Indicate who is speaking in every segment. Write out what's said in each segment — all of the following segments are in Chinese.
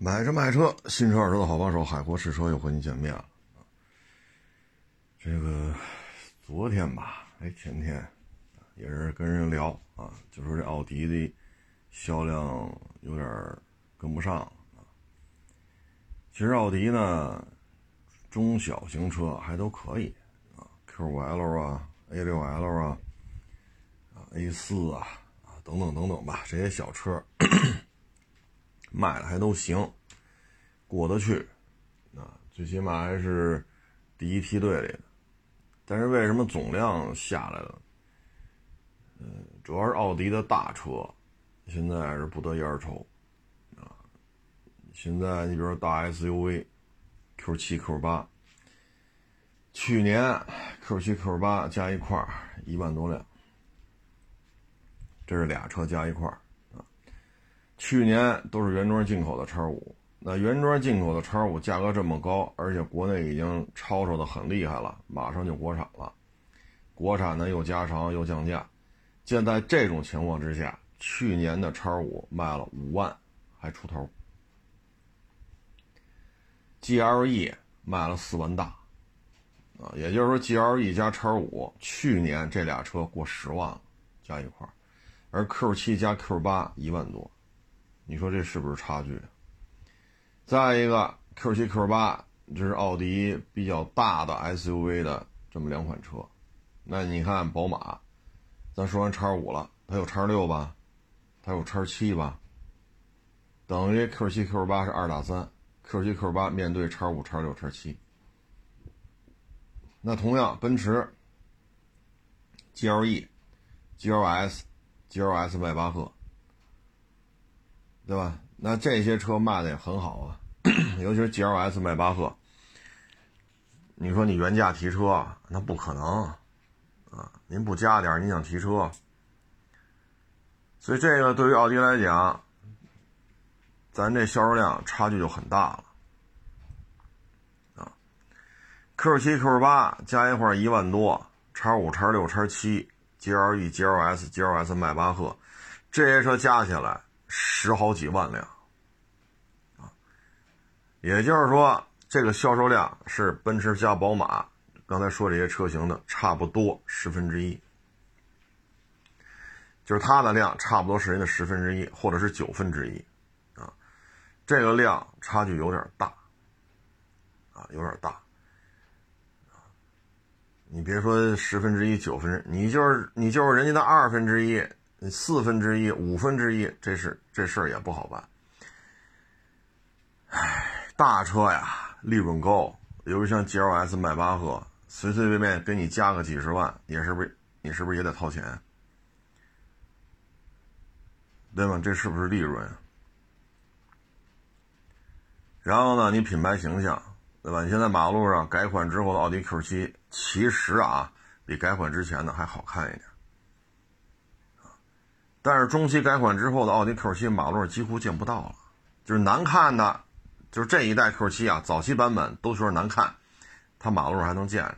Speaker 1: 买车卖车，新车二手车的好帮手，海阔试车又和你见面了。这个昨天吧，哎，前天也是跟人聊啊，就说这奥迪的销量有点跟不上。其实奥迪呢，中小型车还都可以啊，Q5L 啊，A6L 啊，啊 A4 啊，啊等等等等吧，这些小车。卖的还都行，过得去，啊，最起码还是第一梯队里的。但是为什么总量下来了？嗯，主要是奥迪的大车现在是不得一而愁，啊，现在你比如说大 SUV，Q7、Q8，去年 Q7、Q8 加一块一万多辆，这是俩车加一块去年都是原装进口的叉五，那原装进口的叉五价格这么高，而且国内已经吵吵的很厉害了，马上就国产了，国产呢又加长又降价，现在这种情况之下，去年的叉五卖了五万还出头，GLE 卖了四万大，啊，也就是说 GLE 加叉五去年这俩车过十万了，加一块而 Q 七加 Q 八一万多。你说这是不是差距？再一个，Q7、Q8 这是奥迪比较大的 SUV 的这么两款车，那你看宝马，咱说完叉五了，它有叉六吧，它有叉七吧，等于 Q7、Q8 是二打三，Q7、Q8 面对叉五、叉六、叉七。那同样，奔驰 GLE、GLS、GLS 迈巴赫。对吧？那这些车卖的也很好啊，尤其是 GLS 迈巴赫。你说你原价提车，那不可能啊！您不加点，你想提车？所以这个对于奥迪来讲，咱这销售量差距就很大了啊。Q7、Q8 加一块一万多，叉五、叉六、叉七，GLE、GLS、GLS 迈巴赫，这些车加起来。十好几万辆，啊，也就是说，这个销售量是奔驰加宝马刚才说这些车型的差不多十分之一，就是它的量差不多是人的十分之一，或者是九分之一，啊，这个量差距有点大，啊，有点大，你别说十分之一、九分之，你就是你就是人家的二分之一。你四分之一、五分之一，这是这事儿也不好办。唉，大车呀，利润高，尤其像 GLS、迈巴赫，随随便便给你加个几十万，也是不是？你是不是也得掏钱？对吗？这是不是利润？然后呢，你品牌形象，对吧？你现在马路上改款之后的奥迪 Q7，其实啊，比改款之前的还好看一点。但是中期改款之后的奥迪 Q7 马路上几乎见不到了，就是难看的，就是这一代 Q7 啊，早期版本都说难看，它马路上还能见。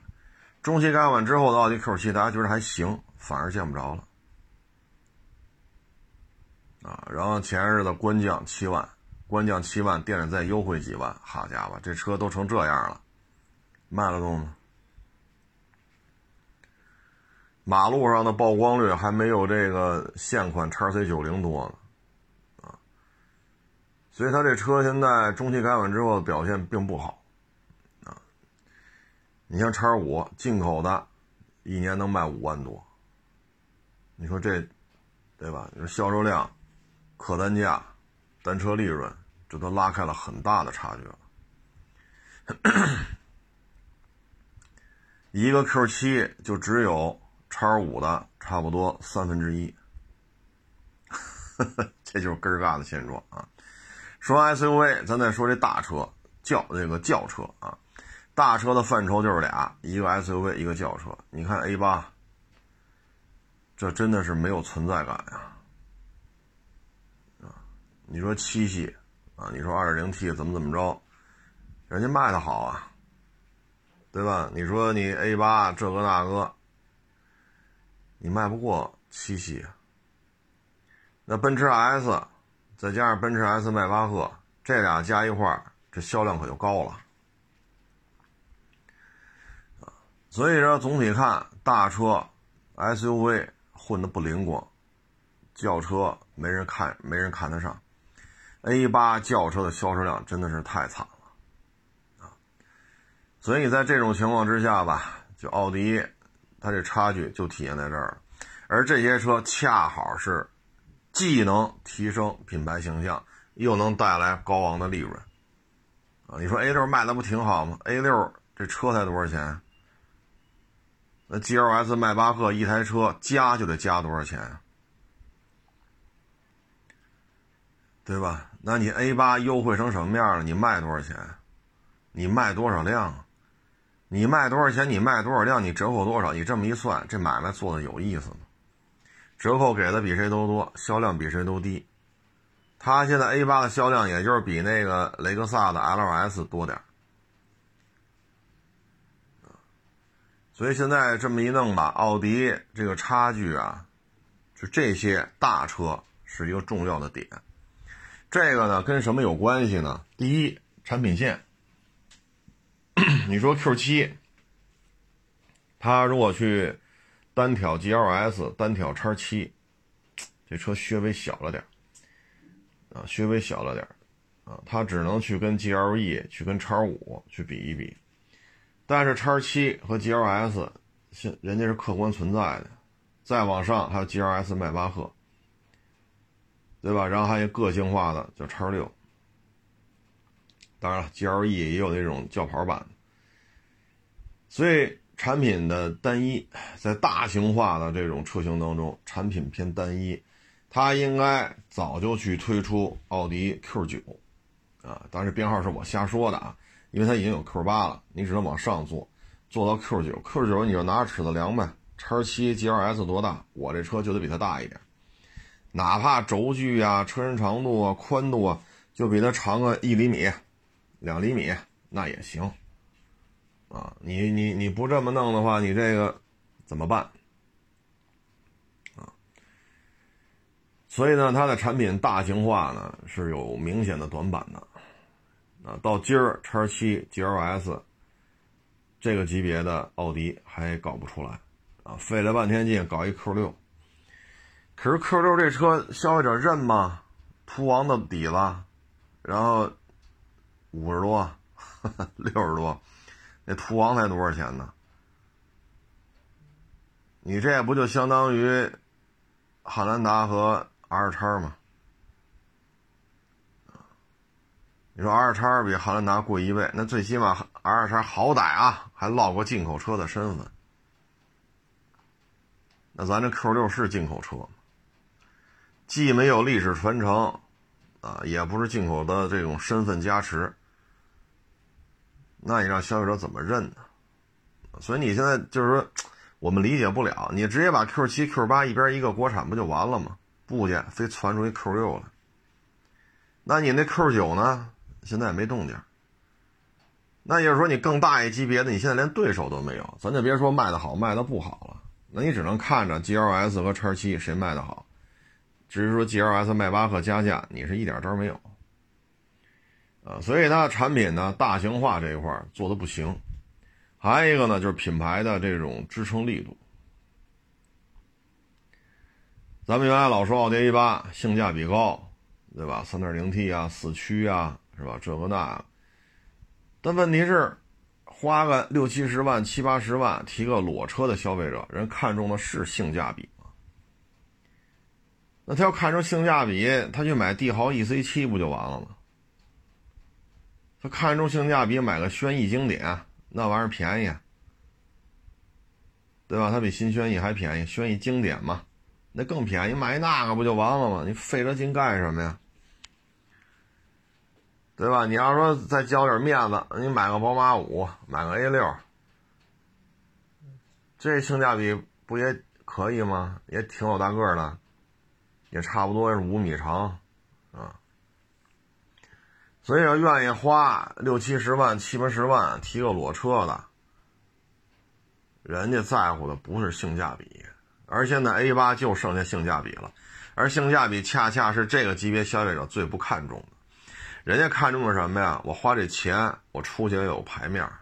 Speaker 1: 中期改款之后的奥迪 Q7，大家觉得还行，反而见不着了。啊，然后前日子官降七万，官降七万，店里再优惠几万，好家伙，这车都成这样了，卖得动吗？马路上的曝光率还没有这个现款叉 C 九零多呢，啊，所以它这车现在中期改款之后表现并不好，啊，你像叉五进口的，一年能卖五万多，你说这，对吧？你说销售量、客单价、单车利润，这都拉开了很大的差距了。一个 Q 七就只有。叉五的差不多三分之一，这就是根儿嘎的现状啊。说 SUV，咱再说这大车轿这个轿车啊，大车的范畴就是俩，一个 SUV，一个轿车。你看 A 八，这真的是没有存在感呀。啊，你说七系啊，你说二点零 T 怎么怎么着，人家卖的好啊，对吧？你说你 A 八这个那个。你卖不过七系，那奔驰 S，再加上奔驰 S 迈巴赫，这俩加一块儿，这销量可就高了。所以说总体看，大车、SUV 混的不灵光，轿车没人看，没人看得上。A 八轿车的销售量真的是太惨了啊！所以在这种情况之下吧，就奥迪，它这差距就体现在这儿了。而这些车恰好是既能提升品牌形象，又能带来高昂的利润啊！你说 A 六卖的不挺好吗？A 六这车才多少钱？那 G L S 迈巴赫一台车加就得加多少钱啊？对吧？那你 A 八优惠成什么样了？你卖多少钱？你卖多少辆？你卖多少钱？你卖多少辆？你折扣多少？你这么一算，这买卖做的有意思吗？折扣给的比谁都多，销量比谁都低。它现在 A 八的销量也就是比那个雷克萨的 L S 多点所以现在这么一弄吧，奥迪这个差距啊，就这些大车是一个重要的点。这个呢跟什么有关系呢？第一，产品线。你说 Q 七，它如果去单挑 GLS、单挑叉七，这车稍微小了点啊，稍微小了点啊，它只能去跟 GLE、去跟叉五去比一比。但是叉七和 GLS，现人家是客观存在的，再往上还有 GLS 迈巴赫，对吧？然后还有个性化的叫叉六，当然了，GLE 也有那种轿跑版。所以产品的单一，在大型化的这种车型当中，产品偏单一，它应该早就去推出奥迪 Q 九，啊，当然编号是我瞎说的啊。因为它已经有 Q 八了，你只能往上做，做到 Q 九，Q 九你就拿着尺子量呗。叉七 GLS 多大？我这车就得比它大一点，哪怕轴距啊、车身长度啊、宽度啊，就比它长个一厘米、两厘米，那也行。啊，你你你不这么弄的话，你这个怎么办？啊，所以呢，它的产品大型化呢是有明显的短板的。啊，到今儿叉七 GLS 这个级别的奥迪还搞不出来，啊，费了半天劲搞一 Q 六，可是 Q 六这车消费者认吗？途王的底子，然后五十多、六十多，那途昂才多少钱呢？你这不就相当于汉兰达和 R 叉吗？你说 R 叉比汉兰达贵一倍，那最起码 R 叉好歹啊，还落过进口车的身份。那咱这 Q 六是进口车吗？既没有历史传承，啊，也不是进口的这种身份加持，那你让消费者怎么认呢？所以你现在就是说，我们理解不了，你直接把 Q 七、Q 八一边一个国产不就完了吗？不去，非传出一 Q 六来。那你那 Q 九呢？现在也没动静，那也就是说，你更大一级别的，你现在连对手都没有，咱就别说卖的好，卖的不好了，那你只能看着 GLS 和叉七谁卖的好，只是说 GLS 迈巴赫加价，你是一点招没有，啊，所以它产品呢，大型化这一块做的不行，还有一个呢，就是品牌的这种支撑力度，咱们原来老说奥迪 A 八性价比高，对吧三点零 T 啊，四驱啊。是吧？这个那，但问题是，花个六七十万、七八十万提个裸车的消费者，人看中的是性价比吗？那他要看中性价比，他去买帝豪 EC7 不就完了吗？他看中性价比，买个轩逸经典，那玩意儿便宜，对吧？它比新轩逸还便宜，轩逸经典嘛，那更便宜，买那个不就完了吗？你费这劲干什么呀？对吧？你要说再交点面子，你买个宝马五，买个 A 六，这性价比不也可以吗？也挺有大个的，也差不多是五米长，所以要愿意花六七十万、七八十万提个裸车的，人家在乎的不是性价比，而现在 A 八就剩下性价比了，而性价比恰恰是这个级别消费者最不看重的。人家看中的什么呀？我花这钱，我出去也有牌面啊。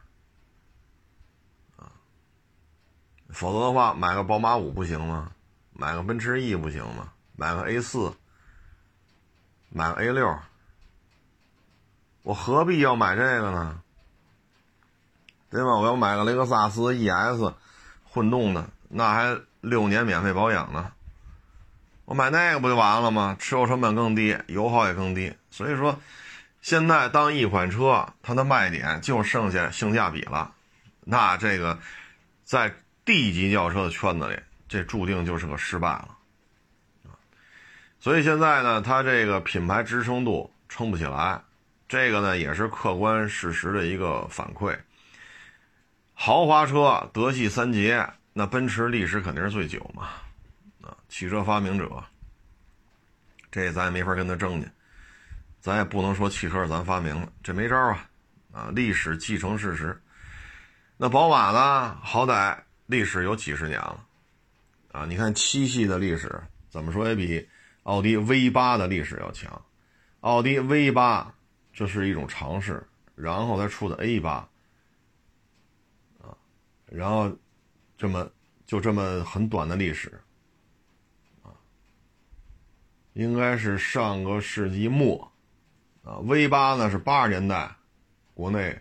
Speaker 1: 否则的话，买个宝马五不行吗？买个奔驰 E 不行吗？买个 A 四，买个 A 六，我何必要买这个呢？对吧？我要买个雷克萨斯 ES 混动的，那还六年免费保养呢。我买那个不就完了吗？持有成本更低，油耗也更低。所以说，现在当一款车它的卖点就剩下性价比了，那这个在 D 级轿车的圈子里。这注定就是个失败了，所以现在呢，它这个品牌支撑度撑不起来，这个呢也是客观事实的一个反馈。豪华车德系三杰，那奔驰历史肯定是最久嘛，啊，汽车发明者，这咱也没法跟他争去，咱也不能说汽车是咱发明的，这没招啊，啊，历史继承事实。那宝马呢，好歹历史有几十年了。啊，你看七系的历史怎么说也比奥迪 V 八的历史要强。奥迪 V 八这是一种尝试，然后才出的 A 八，啊，然后这么就这么很短的历史，啊，应该是上个世纪末，啊，V 八呢是八十年代国内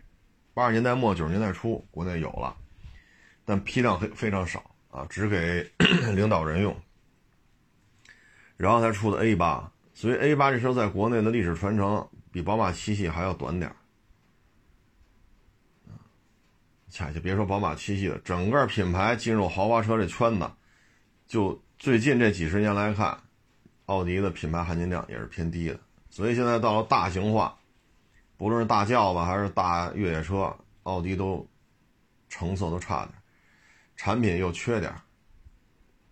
Speaker 1: 八十年代末九十年代初国内有了，但批量非非常少。啊，只给 领导人用，然后才出的 A 八，所以 A 八这车在国内的历史传承比宝马七系还要短点儿。恰恰别说宝马七系了，整个品牌进入豪华车这圈子，就最近这几十年来看，奥迪的品牌含金量也是偏低的。所以现在到了大型化，不论是大轿子还是大越野车，奥迪都成色都差点。产品又缺点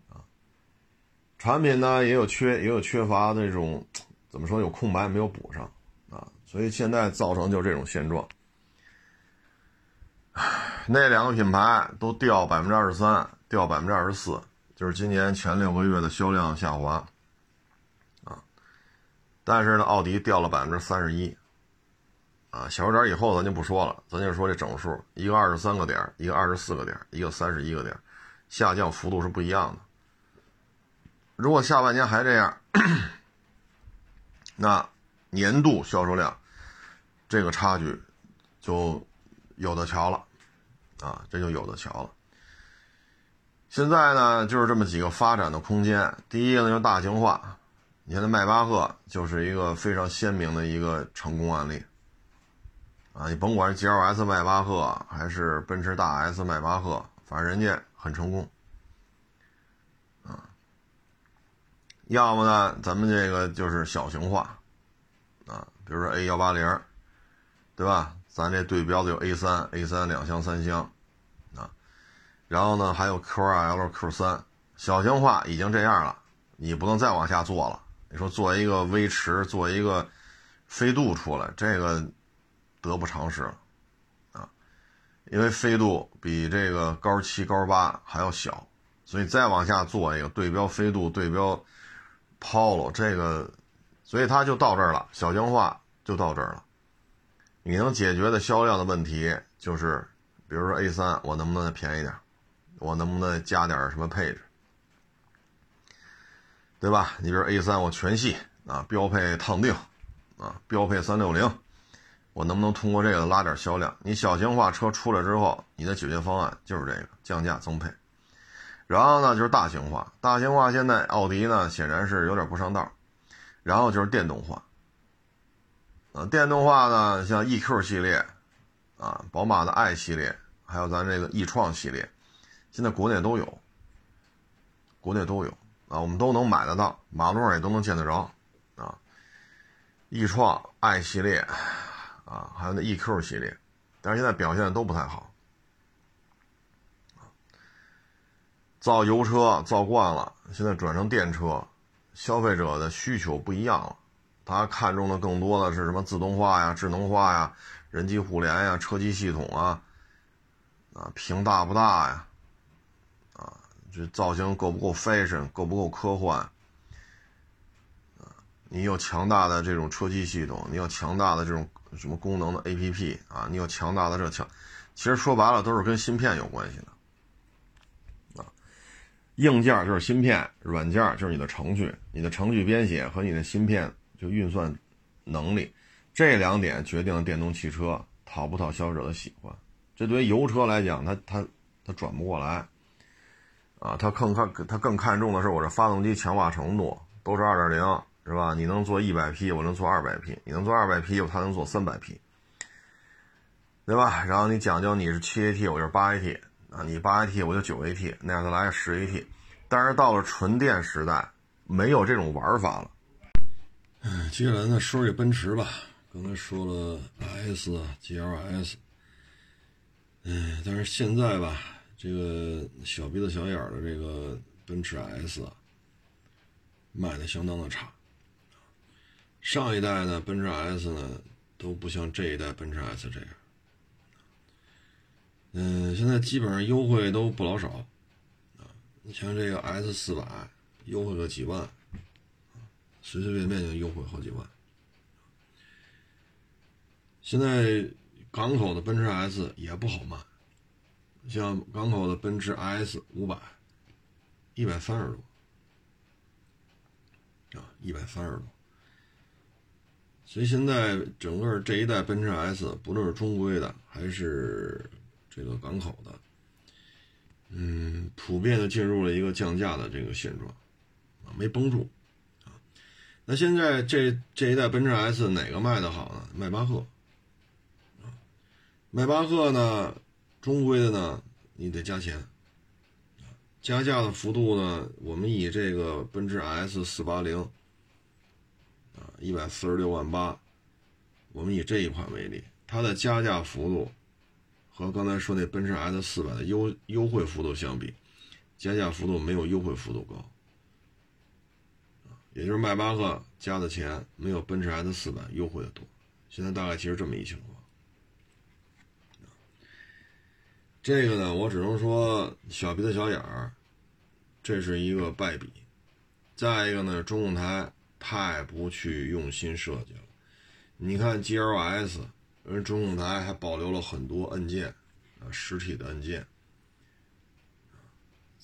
Speaker 1: 啊，产品呢也有缺，也有缺乏那种，怎么说有空白没有补上，所以现在造成就这种现状。那两个品牌都掉百分之二十三，掉百分之二十四，就是今年前六个月的销量下滑啊。但是呢，奥迪掉了百分之三十一。啊，小数点以后咱就不说了，咱就说这整数，一个二十三个点，一个二十四个点，一个三十一个点，下降幅度是不一样的。如果下半年还这样，那年度销售量这个差距就有的瞧了，啊，这就有的瞧了。现在呢，就是这么几个发展的空间。第一个呢，就是大型化，你看那迈巴赫就是一个非常鲜明的一个成功案例。啊，你甭管是 G L S 迈巴赫还是奔驰大 S 迈巴赫，反正人家很成功。啊，要么呢，咱们这个就是小型化，啊，比如说 A 幺八零，对吧？咱这对标的有 A 三、A 三两厢、三厢，啊，然后呢还有 Q 二 L、Q 三，小型化已经这样了，你不能再往下做了。你说做一个威驰，做一个飞度出来，这个。得不偿失，啊，因为飞度比这个高七、高八还要小，所以再往下做一个对标飞度、对标 Polo 这个，所以它就到这儿了，小型化就到这儿了。你能解决的销量的问题就是，比如说 A 三，我能不能再便宜点？我能不能加点什么配置？对吧？你比如 A 三，我全系啊，标配烫定，啊，标配三六零。我能不能通过这个拉点销量？你小型化车出来之后，你的解决方案就是这个降价增配。然后呢，就是大型化。大型化现在奥迪呢显然是有点不上道。然后就是电动化。啊，电动化呢，像 EQ 系列，啊，宝马的 i 系列，还有咱这个 e 创系列，现在国内都有。国内都有啊，我们都能买得到，马路上也都能见得着。啊，e 创 i 系列。啊，还有那 EQ 系列，但是现在表现都不太好。造油车造惯了，现在转成电车，消费者的需求不一样了，他看中的更多的是什么自动化呀、智能化呀、人机互联呀、车机系统啊，啊，屏大不大呀，啊，这造型够不够 fashion，够不够科幻，啊，你有强大的这种车机系统，你有强大的这种什么功能的 APP 啊，你有强大的这强，其实说白了都是跟芯片有关系的啊。硬件就是芯片，软件就是你的程序，你的程序编写和你的芯片就运算能力，这两点决定了电动汽车讨不讨消费者的喜欢。这对于油车来讲，它它它转不过来啊，它更看它更看重的是我这发动机强化程度，都是二点零。是吧？你能做一百匹，我能做二百匹；你能做二百匹，他能做三百匹，对吧？然后你讲究你是七 AT，我就是八 AT 啊，你八 AT 我就九 AT，那样再来个十 AT。但是到了纯电时代，没有这种玩法了。
Speaker 2: 接下来呢，说说奔驰吧。刚才说了 S、GLS，嗯，但是现在吧，这个小鼻子小眼的这个奔驰 S 卖的相当的差。上一代呢，奔驰 S 呢都不像这一代奔驰 S 这样。嗯，现在基本上优惠都不老少啊。你像这个 S 四百，优惠个几万，随随便便就优惠好几万。现在港口的奔驰 S 也不好卖，像港口的奔驰 S 五百，一百三十多啊，一百三十多。所以现在整个这一代奔驰 S，不论是中规的还是这个港口的，嗯，普遍的进入了一个降价的这个现状，啊，没绷住，那现在这这一代奔驰 S 哪个卖的好呢？迈巴赫，迈巴赫呢，中规的呢，你得加钱，加价的幅度呢，我们以这个奔驰 S 四八零。一百四十六万八，我们以这一款为例，它的加价幅度和刚才说那奔驰 S 四百的优优惠幅度相比，加价幅度没有优惠幅度高，也就是迈巴赫加的钱没有奔驰 S 四百优惠的多，现在大概其实这么一情况。这个呢，我只能说小鼻子小眼儿，这是一个败笔。再一个呢，中控台。太不去用心设计了，你看 GLS，人中控台还保留了很多按键，啊，实体的按键。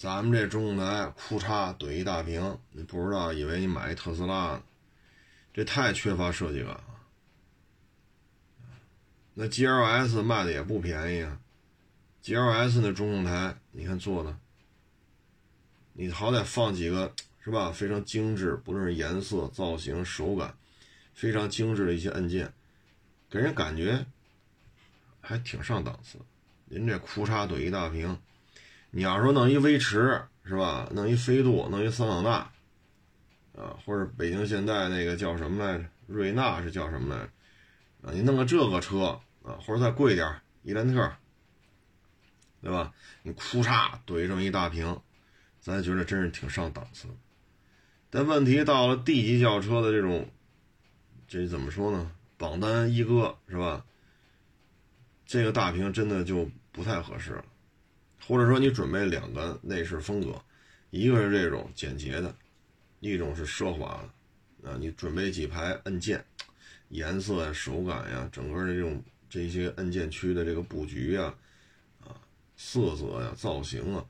Speaker 2: 咱们这中控台，库嚓怼一大屏，你不知道以为你买一特斯拉呢，这太缺乏设计感了。那 GLS 卖的也不便宜啊，GLS 那中控台，你看做的，你好歹放几个。是吧？非常精致，不论是颜色、造型、手感，非常精致的一些按键，给人感觉还挺上档次。您这库嚓怼一大屏，你要说弄一威驰是吧？弄一飞度，弄一桑塔纳，啊，或者北京现代那个叫什么来着？瑞纳是叫什么来着？啊，你弄个这个车啊，或者再贵点伊兰特，对吧？你库嚓怼这么一大屏，咱觉得真是挺上档次。但问题到了 D 级轿车的这种，这怎么说呢？榜单一哥是吧？这个大屏真的就不太合适了，或者说你准备两个内饰风格，一个是这种简洁的，一种是奢华的，啊，你准备几排按键，颜色呀、手感呀，整个的这种这些按键区的这个布局呀，啊，色泽呀、造型啊，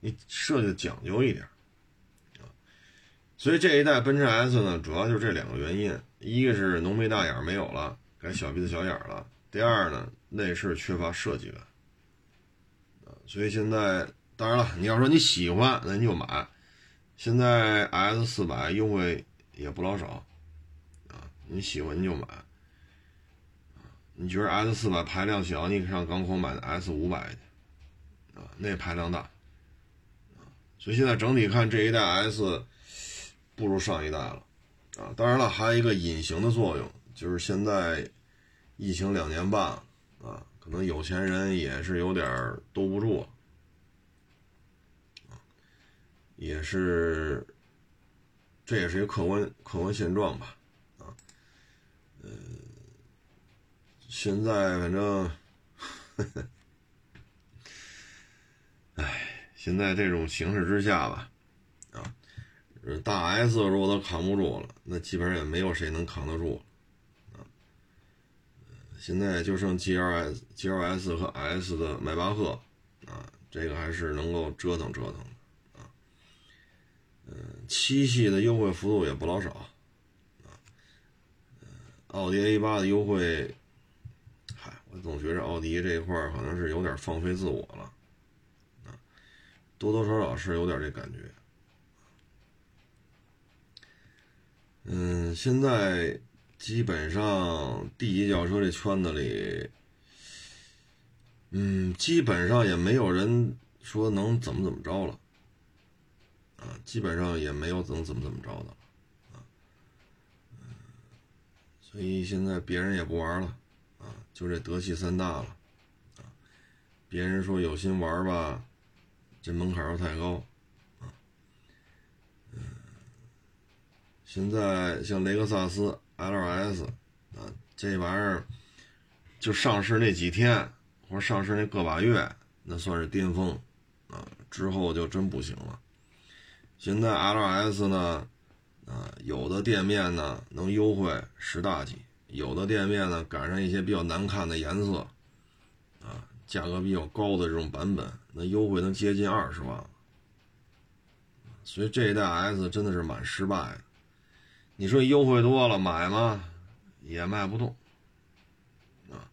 Speaker 2: 你设计的讲究一点。所以这一代奔驰 S 呢，主要就是这两个原因：一个是浓眉大眼没有了，改小鼻子小眼了；第二呢，内饰缺乏设计感。所以现在当然了，你要说你喜欢，那你就买。现在 S 四百优惠也不老少，啊，你喜欢你就买。你觉得 S 四百排量小，你可上港口买的 S 五百去，啊，那排量大。所以现在整体看这一代 S。不如上一代了，啊，当然了，还有一个隐形的作用，就是现在疫情两年半，啊，可能有钱人也是有点兜不住，啊，也是，这也是一个客观客观现状吧，啊，呃，现在反正，哎，现在这种形势之下吧。啊大 S 如果都扛不住了，那基本上也没有谁能扛得住。现在就剩 G L S、G L S 和 S 的迈巴赫啊，这个还是能够折腾折腾的啊。嗯，七系的优惠幅度也不老少啊。奥迪 A 八的优惠，嗨，我总觉着奥迪这一块好像是有点放飞自我了啊，多多少少是有点这感觉。嗯，现在基本上 D 级轿车这圈子里，嗯，基本上也没有人说能怎么怎么着了，啊，基本上也没有能怎么怎么着的，啊，所以现在别人也不玩了，啊，就这德系三大了，啊，别人说有心玩吧，这门槛又太高。现在像雷克萨斯 LS 啊，这玩意儿就上市那几天或者上市那个把月，那算是巅峰啊，之后就真不行了。现在 LS 呢，啊，有的店面呢能优惠十大几，有的店面呢赶上一些比较难看的颜色，啊，价格比较高的这种版本，那优惠能接近二十万。所以这一代 S 真的是蛮失败的。你说优惠多了买吗？也卖不动，啊，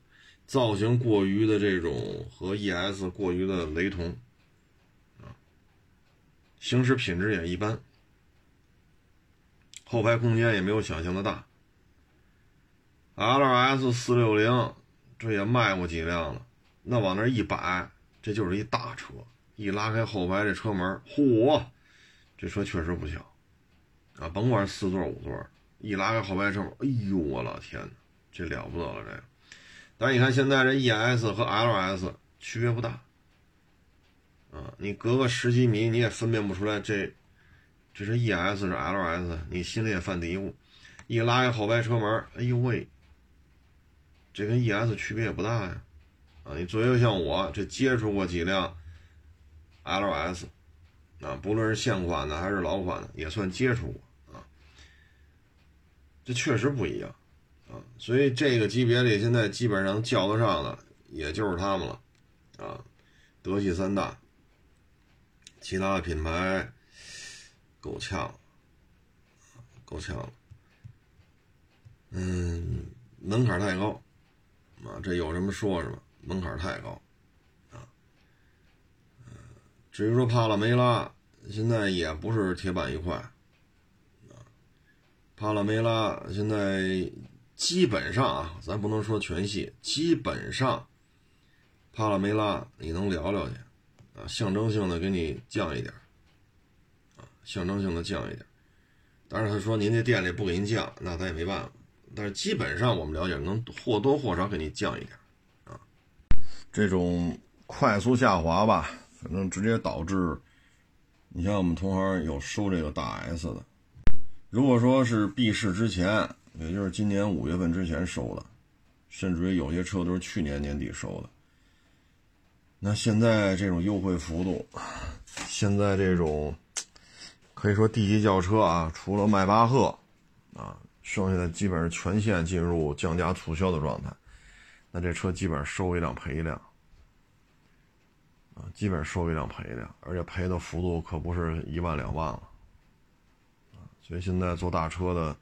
Speaker 2: 造型过于的这种和 ES 过于的雷同，啊，行驶品质也一般，后排空间也没有想象的大。LS 四六零这也卖过几辆了，那往那一摆，这就是一大车，一拉开后排这车门，嚯，这车确实不小。啊，甭管四座五座，一拉开后排车，哎呦我老天哪，这了不得了这个。但是你看现在这 ES 和 LS 区别不大，啊，你隔个十几米你也分辨不出来这这是 ES 是 LS，你心里也犯嘀咕。一拉开后排车门，哎呦喂，这跟 ES 区别也不大呀。啊，你作为像我这接触过几辆 LS，啊，不论是现款的还是老款的，也算接触过。这确实不一样，啊，所以这个级别里现在基本上叫得上的也就是他们了，啊，德系三大，其他的品牌够呛，够呛了，嗯，门槛太高，啊，这有什么说什么，门槛太高，啊，至于说帕拉梅拉，现在也不是铁板一块。帕拉梅拉现在基本上啊，咱不能说全系，基本上帕拉梅拉你能聊聊去啊，象征性的给你降一点啊，象征性的降一点。但是他说您这店里不给您降，那咱也没办法。但是基本上我们了解，能或多或少给你降一点啊。
Speaker 1: 这种快速下滑吧，反正直接导致，你像我们同行有收这个大 S 的。如果说是闭市之前，也就是今年五月份之前收的，甚至于有些车都是去年年底收的，那现在这种优惠幅度，现在这种可以说 D 级轿车啊，除了迈巴赫啊，剩下的基本上全线进入降价促销的状态，那这车基本上收一辆赔一辆啊，基本上收一辆赔一辆，而且赔的幅度可不是一万两万了。所以现在坐大车的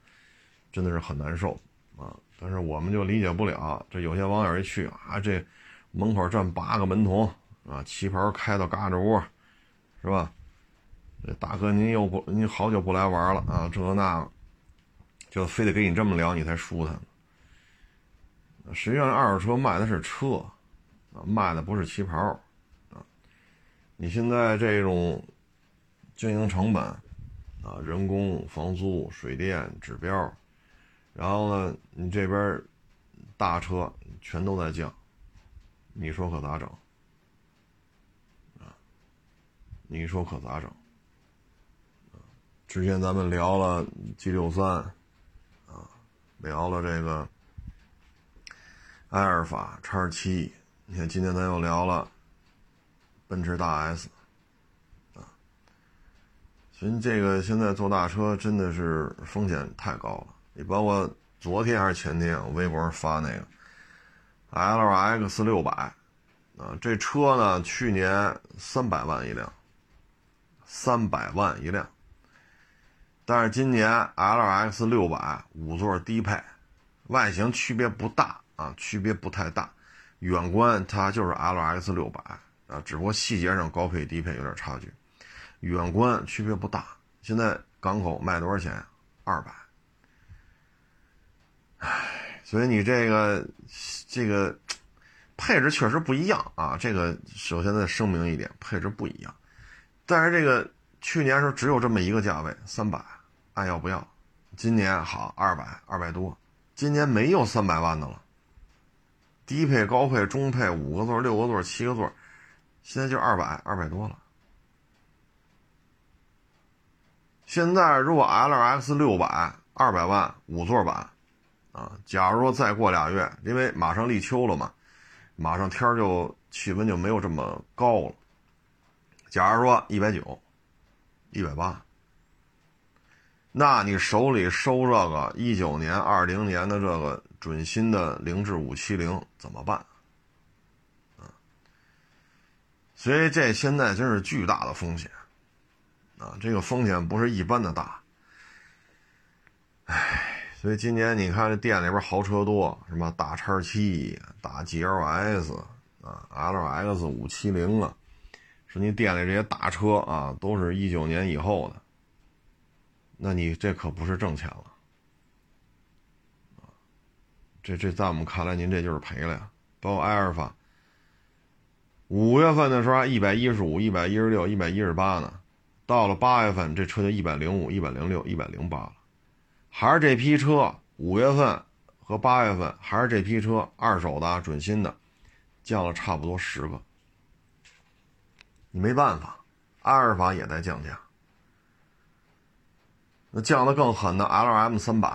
Speaker 1: 真的是很难受啊！但是我们就理解不了，这有些网友一去啊，这门口站八个门童啊，旗袍开到嘎吱窝，是吧？这大哥您又不，您好久不来玩了啊，这那，就非得跟你这么聊你才舒坦。实际上，二手车卖的是车啊，卖的不是旗袍啊。你现在这种经营成本。啊，人工、房租、水电指标，然后呢，你这边大车全都在降，你说可咋整？啊，你说可咋整？之前咱们聊了 G 六三，啊，聊了这个埃尔法叉七，你看今天咱又聊了奔驰大 S。所以这个现在坐大车真的是风险太高了。你包括昨天还是前天，我微博上发那个 L X 六百啊，这车呢去年三百万一辆，三百万一辆。但是今年 L X 六百五座低配，外形区别不大啊，区别不太大。远观它就是 L X 六百啊，只不过细节上高配低配有点差距。远观区别不大。现在港口卖多少钱？二百。唉，所以你这个这个配置确实不一样啊。这个首先再声明一点，配置不一样。但是这个去年时候只有这么一个价位，三百。爱要不要？今年好二百二百多，今年没有三百万的了。低配、高配、中配，五个座、六个座、七个座，现在就二百二百多了。现在如果 L X 六百二百万五座版，啊，假如说再过俩月，因为马上立秋了嘛，马上天就气温就没有这么高了。假如说一百九、一百八。那你手里收这个一九年、二零年的这个准新的凌志五七零怎么办？啊，所以这现在真是巨大的风险，啊，这个风险不是一般的大。唉，所以今年你看这店里边豪车多，什么大叉七、大 GLS 啊、LX 五七零啊，说你店里这些大车啊，都是一九年以后的。那你这可不是挣钱了，这这在我们看来，您这就是赔了呀。包括埃尔法，五月份的时候一百一十五、一百一十六、一百一十八呢，到了八月份这车就一百零五、一百零六、一百零八了，还是这批车，五月份和八月份还是这批车，二手的、准新的，降了差不多十个。你没办法，阿尔法也在降价。那降的更狠的 L M 三百，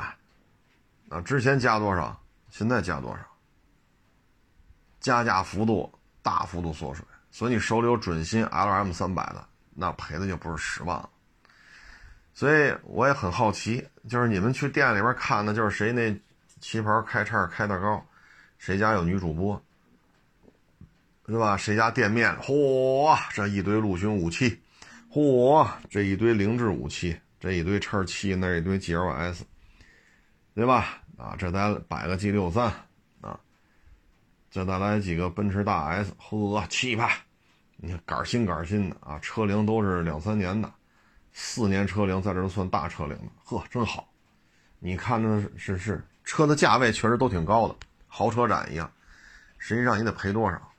Speaker 1: 啊，之前加多少，现在加多少？加价幅度大幅度缩水，所以你手里有准新 L M 三百的，那赔的就不是十万了。所以我也很好奇，就是你们去店里边看的，就是谁那旗袍开叉开的高，谁家有女主播，对吧？谁家店面，嚯，这一堆陆巡武器，嚯，这一堆凌志武器。这一堆叉七，那一堆 G L S，对吧？啊，这再摆个 G 六三，啊，这再来几个奔驰大 S，呵，气派！你看杆新杆新的啊，车龄都是两三年的，四年车龄在这都算大车龄了，呵，真好。你看着是是车的价位确实都挺高的，豪车展一样，实际上你得赔多少？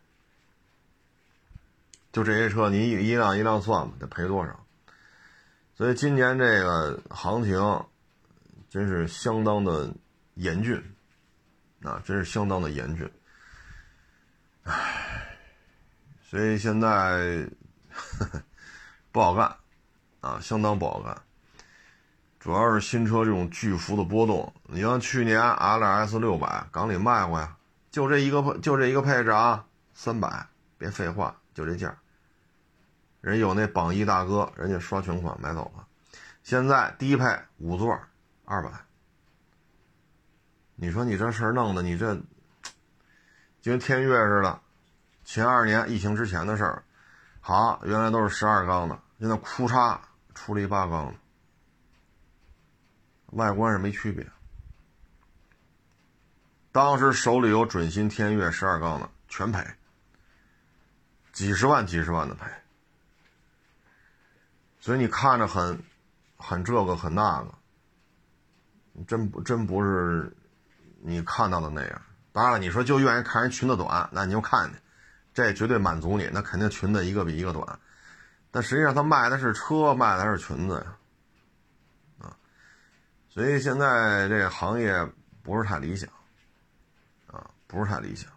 Speaker 1: 就这些车，你一一辆一辆算吧，得赔多少？所以今年这个行情真是相当的严峻，啊，真是相当的严峻，唉，所以现在不好干，啊，相当不好干。主要是新车这种巨幅的波动，你像去年 L S 六百港里卖过呀，就这一个，就这一个配置啊，三百，别废话，就这价。人有那榜一大哥，人家刷全款买走了。现在低配五座二百，你说你这事儿弄的，你这就跟天悦似的。前二年疫情之前的事儿，好，原来都是十二缸的，现在哭嚓出了一八缸的，外观是没区别。当时手里有准新天悦十二缸的，全赔，几十万几十万的赔。所以你看着很，很这个很那个，真不真不是你看到的那样。当然了，你说就愿意看人裙子短，那你就看去，这绝对满足你。那肯定裙子一个比一个短，但实际上他卖的是车，卖的是裙子呀，啊，所以现在这个行业不是太理想，啊，不是太理想。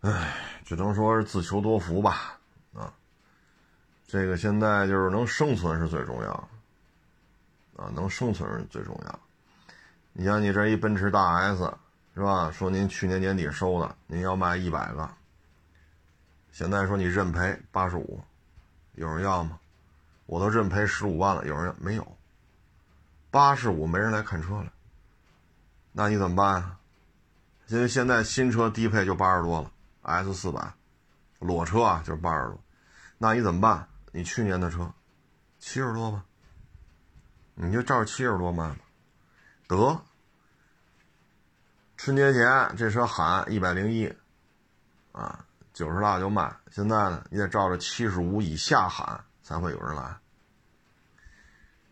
Speaker 1: 唉，只能说是自求多福吧。啊这个现在就是能生存是最重要，啊，能生存是最重要。你像你这一奔驰大 S 是吧？说您去年年底收的，您要卖一百个，现在说你认赔八十五，有人要吗？我都认赔十五万了，有人没有，八十五没人来看车了，那你怎么办啊？因为现在新车低配就八十多了，S 四百，裸车啊就是八十多，那你怎么办？你去年的车七十多吧，你就照七十多卖吧，得。春节前这车喊一百零一，啊，九十大就卖。现在呢，你得照着七十五以下喊，才会有人来。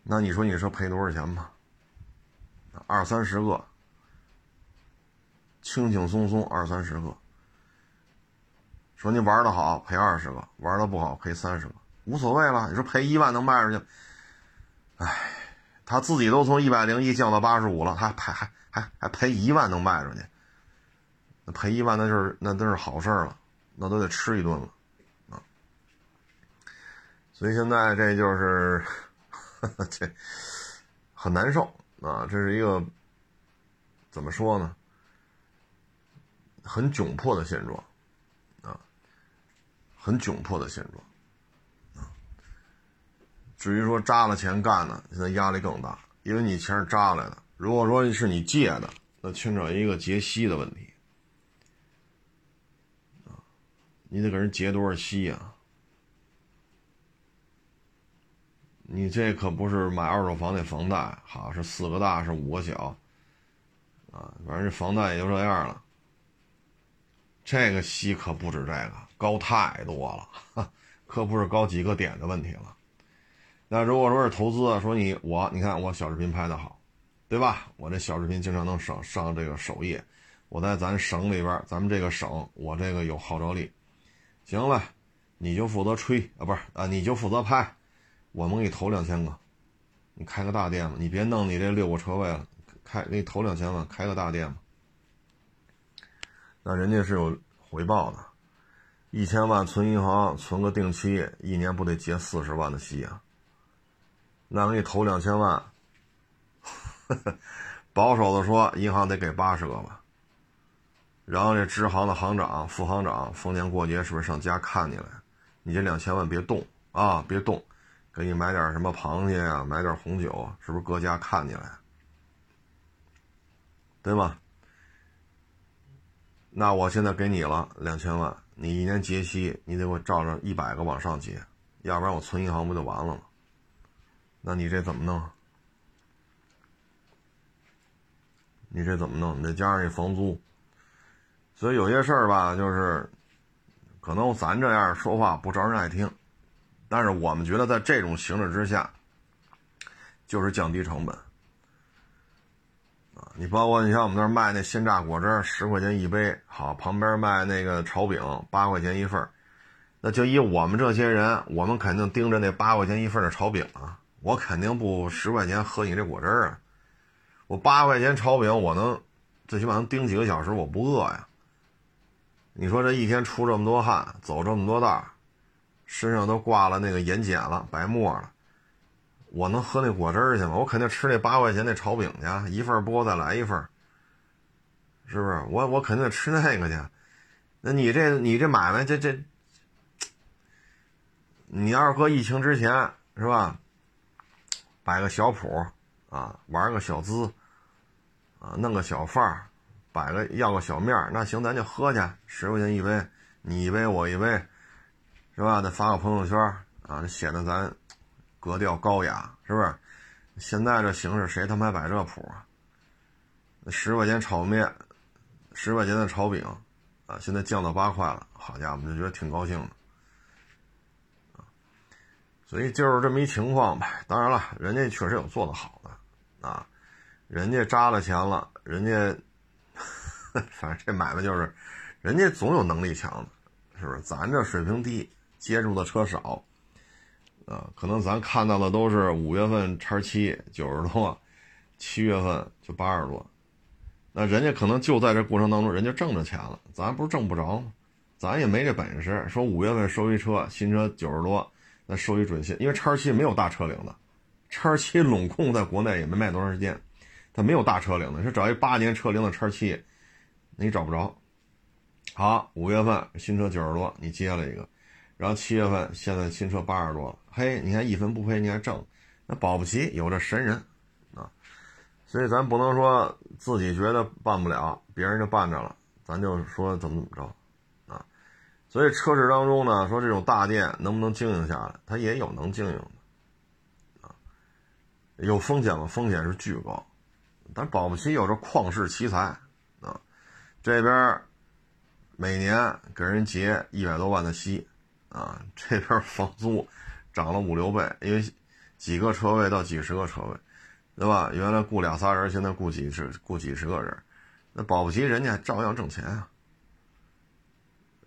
Speaker 1: 那你说你说赔多少钱吧？二三十个，轻轻松松二三十个。说你玩的好赔二十个，玩的不好赔三十个，无所谓了。你说赔一万能卖出去？哎，他自己都从一百零一降到八十五了，他赔还。还还赔一万能卖出去？那赔一万那就是那都是好事了，那都得吃一顿了啊！所以现在这就是 这很难受啊！这是一个怎么说呢？很窘迫的现状啊，很窘迫的现状啊。至于说扎了钱干的，现在压力更大，因为你钱是扎来的。如果说是你借的，那牵扯一个结息的问题，你得给人结多少息啊？你这可不是买二手房那房贷，好是四个大是五个小啊，反正这房贷也就这样了。这个息可不止这个，高太多了，可不是高几个点的问题了。那如果说是投资啊，说你我你看我小视频拍的好。对吧？我这小视频经常能上上这个首页，我在咱省里边，咱们这个省，我这个有号召力。行了，你就负责吹啊，不是啊，你就负责拍，我们给你投两千个，你开个大店嘛，你别弄你这六个车位了，开给你投两千万，开个大店嘛。那人家是有回报的，一千万存银行，存个定期，一年不得结四十万的息啊？那给你投两千万。保守的说，银行得给八十个吧。然后这支行的行长、副行长，逢年过节是不是上家看你来？你这两千万别动啊，别动，给你买点什么螃蟹啊，买点红酒，是不是搁家看你来？对吧？那我现在给你了两千万，你一年结息，你得给我照着一百个往上结，要不然我存银行不就完了吗？那你这怎么弄？你这怎么弄？你再加上这房租，所以有些事儿吧，就是可能咱这样说话不招人爱听，但是我们觉得在这种形式之下，就是降低成本啊。你包括你像我们那儿卖那鲜榨果汁，十块钱一杯，好，旁边卖那个炒饼，八块钱一份那就以我们这些人，我们肯定盯着那八块钱一份的炒饼啊，我肯定不十块钱喝你这果汁啊。我八块钱炒饼，我能最起码能盯几个小时，我不饿呀。你说这一天出这么多汗，走这么多道身上都挂了那个盐碱了、白沫了，我能喝那果汁去吗？我肯定吃那八块钱那炒饼去，一份不够再来一份，是不是？我我肯定吃那个去。那你这你这买卖这这，你要是搁疫情之前是吧？摆个小谱啊，玩个小资。啊，弄个小贩儿，摆个要个小面，那行，咱就喝去，十块钱一杯，你一杯我一杯，是吧？再发个朋友圈啊，显得咱格调高雅，是不是？现在这形势，谁他妈摆这谱啊？十块钱炒面，十块钱的炒饼，啊，现在降到八块了，好家伙，我们就觉得挺高兴的，所以就是这么一情况吧。当然了，人家确实有做得好的，啊。人家扎了钱了，人家反正这买卖就是，人家总有能力强的，是不是？咱这水平低，接触的车少，啊，可能咱看到的都是五月份叉七九十多，七月份就八十多，那人家可能就在这过程当中，人家挣着钱了，咱不是挣不着吗？咱也没这本事，说五月份收一车新车九十多，那收一准新，因为叉七没有大车龄的，叉七拢控在国内也没卖多长时间。他没有大车龄的，是找一八年车龄的叉七，你找不着。好，五月份新车九十多，你接了一个，然后七月份现在新车八十多了，嘿，你看一分不赔你还挣，那保不齐有这神人啊，所以咱不能说自己觉得办不了，别人就办着了，咱就说怎么怎么着啊。所以车市当中呢，说这种大店能不能经营下来，它也有能经营的啊，有风险吗？风险是巨高，但保不齐有这旷世奇才啊，这边每年给人结一百多万的息。啊，这边房租涨了五六倍，因为几个车位到几十个车位，对吧？原来雇俩仨人，现在雇几十雇几十个人，那保不齐人家照样挣钱啊，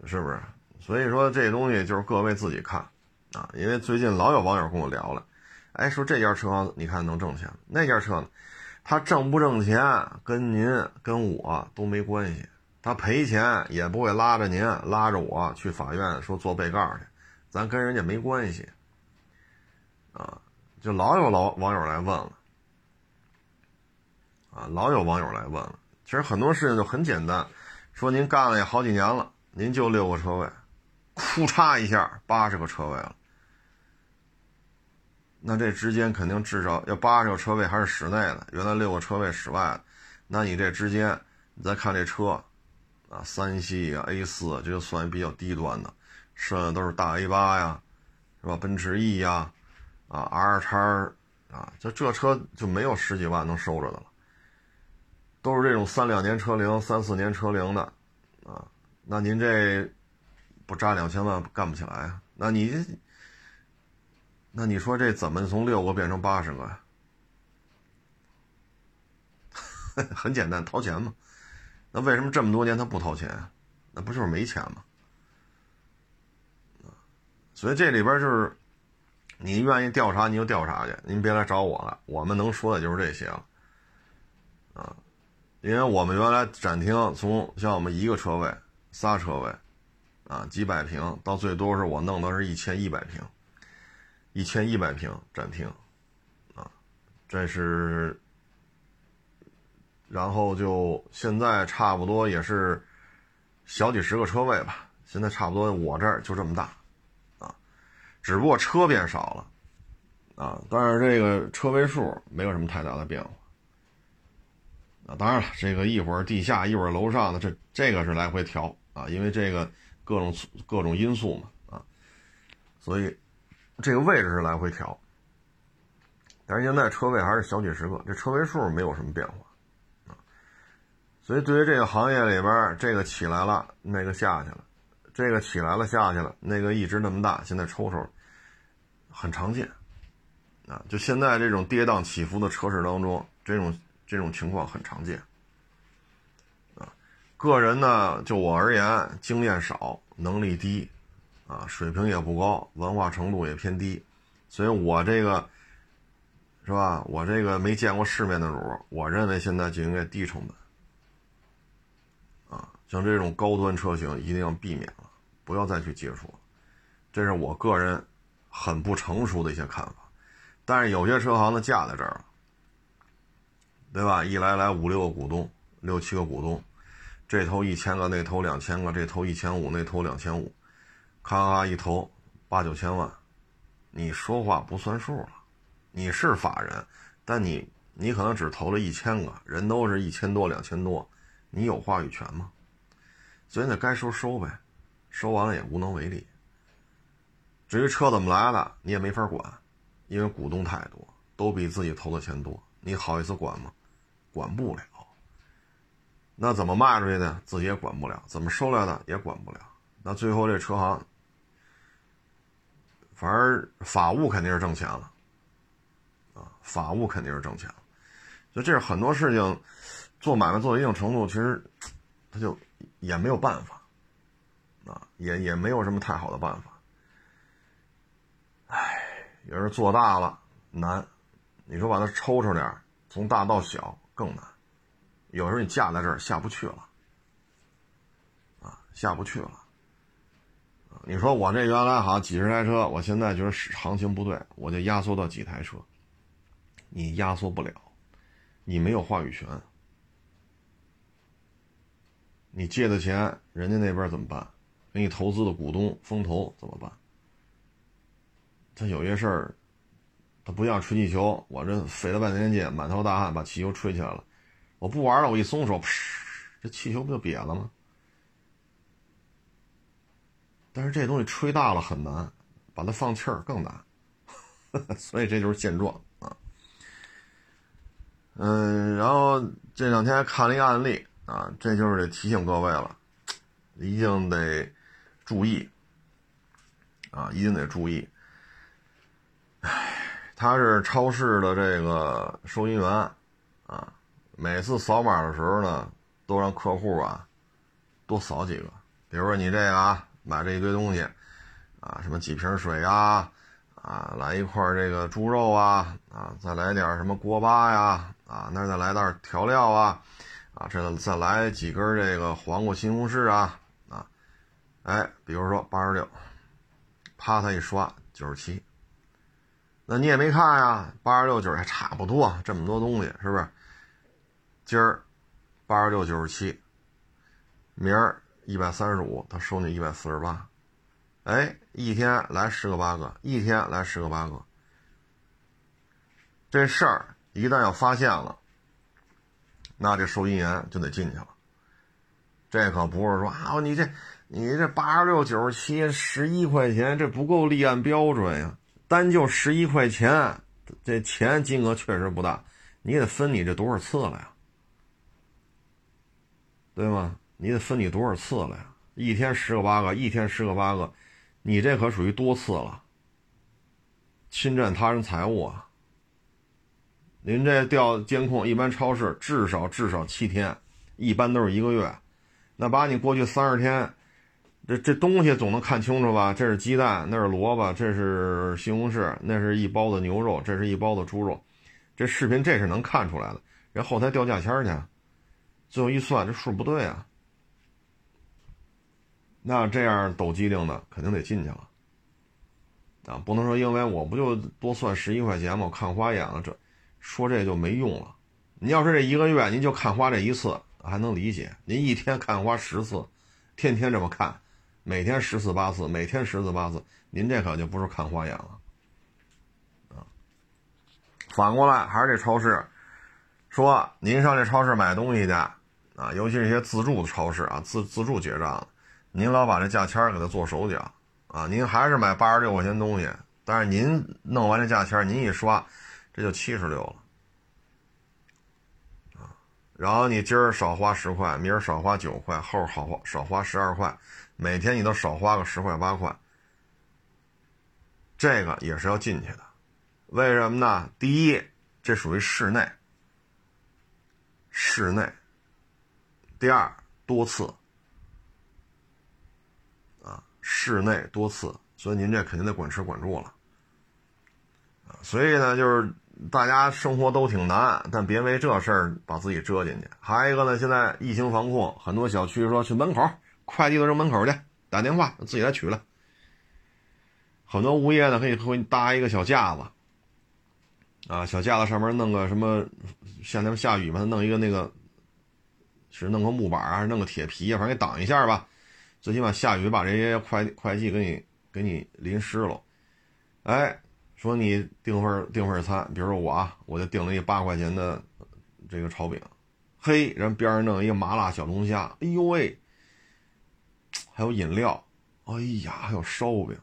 Speaker 1: 是不是？所以说这东西就是各位自己看啊。因为最近老有网友跟我聊了，哎，说这家车你看能挣钱，那家车呢，他挣不挣钱跟您跟我都没关系。他赔钱也不会拉着您，拉着我去法院说做被告去，咱跟人家没关系，啊，就老有老网友来问了，啊，老有网友来问了。其实很多事情就很简单，说您干了也好几年了，您就六个车位，库嚓一下八十个车位了，那这之间肯定至少要八十个车位还是室内的，原来六个车位室外的，那你这之间你再看这车。啊，三系啊，A 四这就算比较低端的，剩下都是大 A 八呀，是吧？奔驰 E 呀，啊，R 叉啊，就这车就没有十几万能收着的了，都是这种三两年车龄、三四年车龄的，啊，那您这不扎两千万干不起来啊？那你，那你说这怎么从六个变成八十个呀？很简单，掏钱嘛。那为什么这么多年他不掏钱？那不就是没钱吗？所以这里边就是，你愿意调查你就调查去，您别来找我了。我们能说的就是这些了，啊，因为我们原来展厅从像我们一个车位、仨车位，啊，几百平，到最多是我弄的是一千一百平，一千一百平展厅，啊，这是。然后就现在差不多也是小几十个车位吧，现在差不多我这儿就这么大，啊，只不过车变少了，啊，但是这个车位数没有什么太大的变化，啊，当然了，这个一会儿地下一会儿楼上的这这个是来回调啊，因为这个各种各种因素嘛，啊，所以这个位置是来回调，但是现在车位还是小几十个，这车位数没有什么变化。啊所以，对于这个行业里边，这个起来了，那个下去了；这个起来了，下去了，那个一直那么大，现在抽抽，很常见。啊，就现在这种跌宕起伏的车市当中，这种这种情况很常见。啊，个人呢，就我而言，经验少，能力低，啊，水平也不高，文化程度也偏低，所以我这个，是吧？我这个没见过世面的主，我认为现在就应该低成本啊。像这种高端车型一定要避免了，不要再去接触了。这是我个人很不成熟的一些看法。但是有些车行的架在这儿了，对吧？一来来五六个股东，六七个股东，这投一千个，那投两千个，这投一千五，那投两千五，咔咔一投八九千万，你说话不算数了。你是法人，但你你可能只投了一千个人，都是一千多两千多，你有话语权吗？所以那该收收呗，收完了也无能为力。至于车怎么来的，你也没法管，因为股东太多，都比自己投的钱多，你好意思管吗？管不了。那怎么卖出去的，自己也管不了；怎么收来的也管不了。那最后这车行，反而法务肯定是挣钱了，啊，法务肯定是挣钱了。所以这是很多事情，做买卖做到一定程度，其实他就。也没有办法，啊，也也没有什么太好的办法。唉，有时候做大了难，你说把它抽出点从大到小更难。有时候你架在这儿下不去了，啊，下不去了。你说我这原来好几十台车，我现在觉得行情不对，我就压缩到几台车。你压缩不了，你没有话语权。你借的钱，人家那边怎么办？给你投资的股东风投怎么办？他有些事儿，他不像吹气球，我这费了半天劲，满头大汗把气球吹起来了，我不玩了，我一松手，这气球不就瘪了吗？但是这东西吹大了很难，把它放气儿更难，所以这就是现状啊。嗯，然后这两天看了一个案例啊，这就是得提醒各位了，一定得注意啊，一定得注意。唉，他是超市的这个收银员啊，每次扫码的时候呢，都让客户啊多扫几个，比如说你这个啊。买这一堆东西，啊，什么几瓶水呀，啊，来一块这个猪肉啊，啊，再来点什么锅巴呀，啊，那再来袋调料啊，啊，这再来几根这个黄瓜、西红柿啊，啊，哎，比如说八十六，啪，他一刷九十七，那你也没看呀，八十六九还差不多，这么多东西是不是？今儿八十六九十七，明儿。一百三十五，他收你一百四十八，哎，一天来十个八个，一天来十个八个。这事儿一旦要发现了，那这收银员就得进去了。这可不是说啊，你这你这八十六九十七十一块钱，这不够立案标准呀。单就十一块钱，这钱金额确实不大，你得分你这多少次了呀，对吗？你得分你多少次了呀？一天十个八个，一天十个八个，你这可属于多次了，侵占他人财物啊！您这调监控，一般超市至少至少七天，一般都是一个月。那把你过去三十天，这这东西总能看清楚吧？这是鸡蛋，那是萝卜，这是西红柿，那是一包的牛肉，这是一包的猪肉。这视频这是能看出来的。人后台调价签去，最后一算，这数不对啊！那这样抖机灵的肯定得进去了，啊，不能说因为我不就多算十一块钱吗？我看花眼了，这说这就没用了。你要是这一个月您就看花这一次，还能理解。您一天看花十次，天天这么看，每天十次八次，每天十次八次，您这可就不是看花眼了，啊。反过来还是这超市，说您上这超市买东西去，啊，尤其是一些自助的超市啊，自自助结账。您老把这价签给他做手脚啊！您还是买八十六块钱东西，但是您弄完这价签，您一刷，这就七十六了啊！然后你今儿少花十块，明儿少花九块，后儿好花少花十二块，每天你都少花个十块八块，这个也是要进去的。为什么呢？第一，这属于室内，室内；第二，多次。室内多次，所以您这肯定得管吃管住了，所以呢，就是大家生活都挺难，但别为这事儿把自己折进去。还有一个呢，现在疫情防控，很多小区说去门口快递都扔门口去，打电话自己来取了。很多物业呢可以会搭一个小架子，啊，小架子上面弄个什么，像那下雨嘛，弄一个那个，是弄个木板啊，弄个铁皮啊，反正给挡一下吧。最起码下雨把这些快快递给你给你淋湿了，哎，说你订份订份餐，比如说我啊，我就订了一八块钱的这个炒饼，嘿，人边上弄一个麻辣小龙虾，哎呦喂，还有饮料，哎呀，还有烧饼，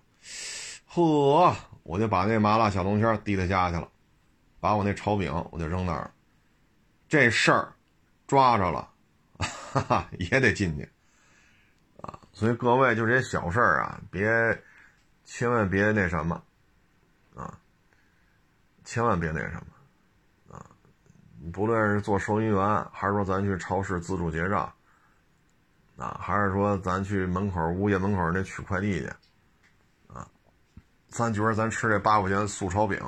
Speaker 1: 呵，我就把那麻辣小龙虾递他家去了，把我那炒饼我就扔那儿，这事儿抓着了，哈哈，也得进去。所以各位就这些小事儿啊，别，千万别那什么，啊，千万别那什么，啊，不论是做收银员，还是说咱去超市自助结账，啊，还是说咱去门口物业门口那取快递去，啊，咱觉得咱吃这八块钱素炒饼，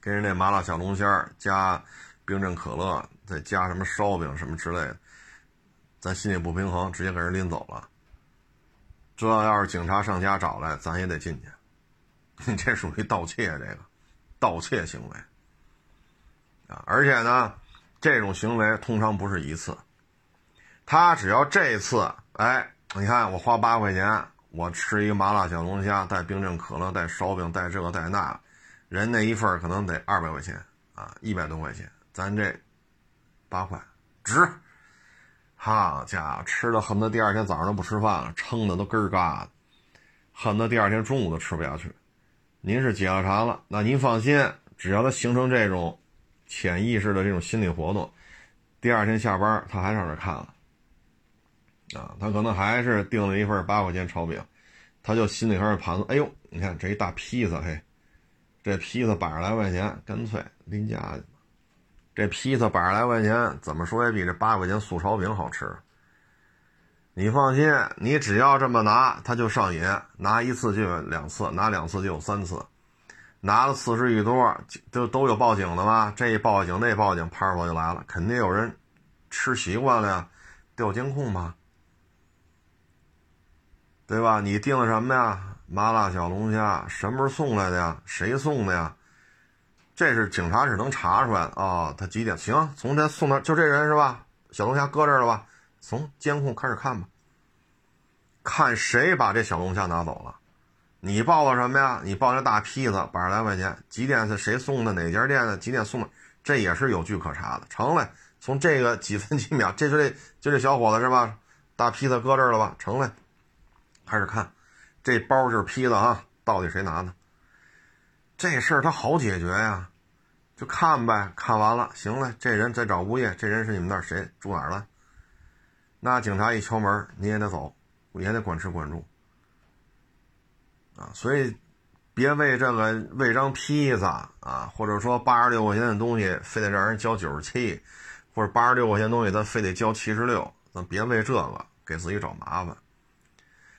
Speaker 1: 跟人那麻辣小龙虾加冰镇可乐，再加什么烧饼什么之类的。咱心里不平衡，直接给人拎走了。这要是警察上家找来，咱也得进去。你 这属于盗窃，这个盗窃行为啊！而且呢，这种行为通常不是一次。他只要这次，哎，你看我花八块钱，我吃一个麻辣小龙虾，带冰镇可乐，带烧饼，带这个带那，人那一份可能得二百块钱啊，一百多块钱，咱这八块值。好家伙，吃的恨不得第二天早上都不吃饭了，撑的都根儿嘎的，恨不得第二天中午都吃不下去。您是解了馋了，那您放心，只要他形成这种潜意识的这种心理活动，第二天下班他还上这看了，啊，他可能还是订了一份八块钱炒饼，他就心里开始盘算，哎呦，你看这一大披萨，嘿，这披萨百十来块钱，干脆拎家去。这披萨百十来块钱，怎么说也比这八块钱素炒饼好吃。你放心，你只要这么拿，他就上瘾。拿一次就有两次，拿两次就有三次。拿的次数一多，就都有报警的嘛。这一报警，那报警，派出所就来了。肯定有人吃习惯了呀，调监控吧，对吧？你订的什么呀？麻辣小龙虾，什么时候送来的呀？谁送的呀？这是警察是能查出来的啊。他几点？行，从这送的就这人是吧？小龙虾搁这儿了吧？从监控开始看吧，看谁把这小龙虾拿走了。你报的什么呀？你报那大披萨，百十来块钱，几点是谁送的？哪家店的？几点送的？这也是有据可查的。成了，从这个几分几秒，这就这就这小伙子是吧？大披萨搁这儿了吧？成了，开始看，这包就是披萨啊，到底谁拿的？这事儿他好解决呀，就看呗，看完了，行了，这人再找物业，这人是你们那儿谁住哪儿了？那警察一敲门，你也得走，你也得管吃管住，啊，所以别为这个为张披萨啊，或者说八十六块钱的东西，非得让人交九十七，或者八十六块钱东西咱非得交七十六，咱别为这个给自己找麻烦。